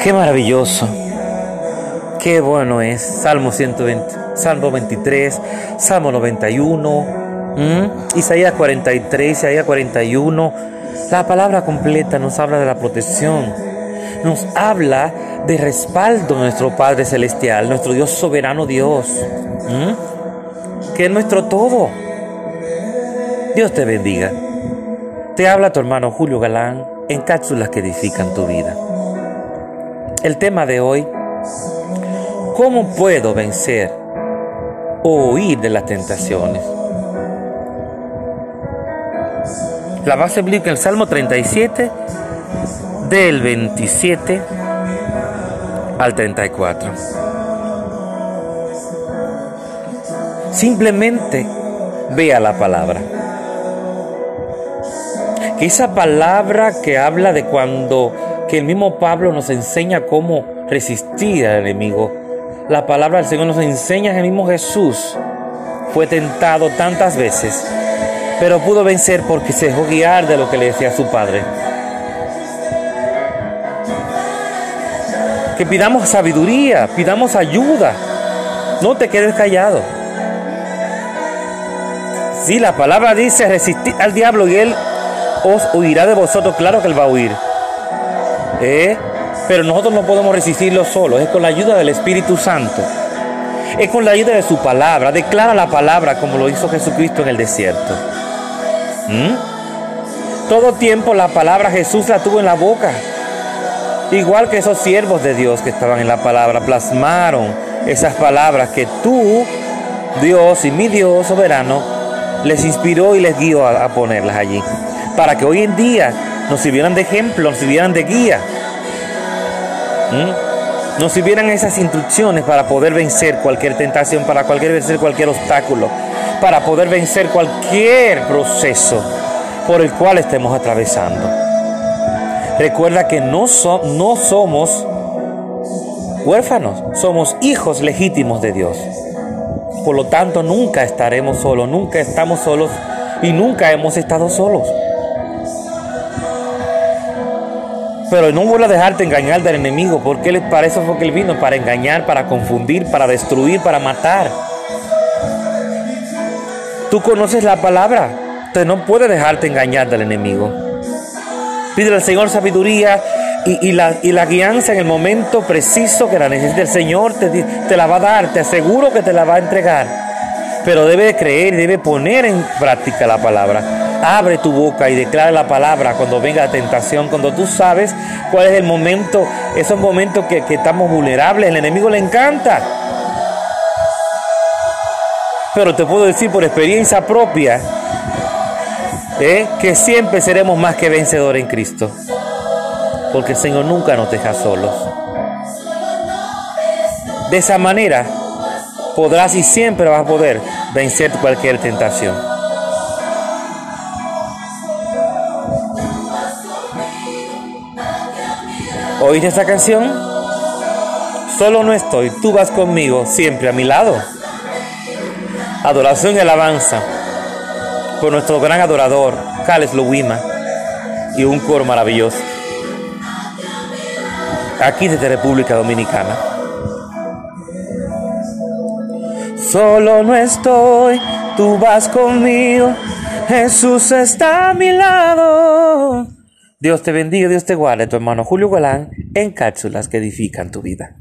Qué maravilloso. Qué bueno es. Salmo 120, Salmo 23, Salmo 91, Isaías 43, Isaías 41. La palabra completa nos habla de la protección. Nos habla de respaldo nuestro Padre Celestial, nuestro Dios soberano Dios. Que es nuestro todo. Dios te bendiga. Te habla tu hermano Julio Galán en cápsulas que edifican tu vida. El tema de hoy, ¿cómo puedo vencer o huir de las tentaciones? La base bíblica en el Salmo 37, del 27 al 34. Simplemente vea la palabra esa palabra que habla de cuando, que el mismo Pablo nos enseña cómo resistir al enemigo. La palabra del Señor nos enseña que el mismo Jesús fue tentado tantas veces, pero pudo vencer porque se dejó guiar de lo que le decía su Padre. Que pidamos sabiduría, pidamos ayuda. No te quedes callado. Si la palabra dice resistir al diablo y él os huirá de vosotros. Claro que Él va a huir. ¿Eh? Pero nosotros no podemos resistirlo solos. Es con la ayuda del Espíritu Santo. Es con la ayuda de su palabra. Declara la palabra como lo hizo Jesucristo en el desierto. ¿Mm? Todo tiempo la palabra Jesús la tuvo en la boca. Igual que esos siervos de Dios que estaban en la palabra, plasmaron esas palabras que tú, Dios y mi Dios soberano, les inspiró y les guió a ponerlas allí para que hoy en día nos sirvieran de ejemplo, nos sirvieran de guía. Nos sirvieran esas instrucciones para poder vencer cualquier tentación, para poder vencer cualquier obstáculo, para poder vencer cualquier proceso por el cual estemos atravesando. Recuerda que no, no somos huérfanos, somos hijos legítimos de Dios. Por lo tanto, nunca estaremos solos, nunca estamos solos y nunca hemos estado solos. Pero no vuelva a dejarte engañar del enemigo, porque para eso fue que él vino, para engañar, para confundir, para destruir, para matar. Tú conoces la palabra, entonces no puedes dejarte engañar del enemigo. Pide al Señor sabiduría y, la, y, la, guianza en el momento preciso que la necesite el Señor, te, te la va a dar, te aseguro que te la va a entregar. Pero debe creer, debe poner en práctica la palabra. Abre tu boca y declara la palabra cuando venga la tentación, cuando tú sabes cuál es el momento, esos momentos que, estamos vulnerables, el enemigo le encanta. Pero te puedo decir por experiencia propia ¿eh? que siempre seremos más que vencedores en Cristo. Porque el Señor nunca nos deja solos. De esa manera podrás y siempre vas a poder vencer cualquier tentación. ¿Oíste esa canción? Solo no estoy, tú vas conmigo, siempre a mi lado. Adoración y alabanza por nuestro gran adorador, Cales Luwima, y un coro maravilloso. Aquí desde República Dominicana. Solo no estoy, tú vas conmigo, Jesús está a mi lado. Dios te bendiga, Dios te guarde, tu hermano Julio Golán, en cápsulas que edifican tu vida.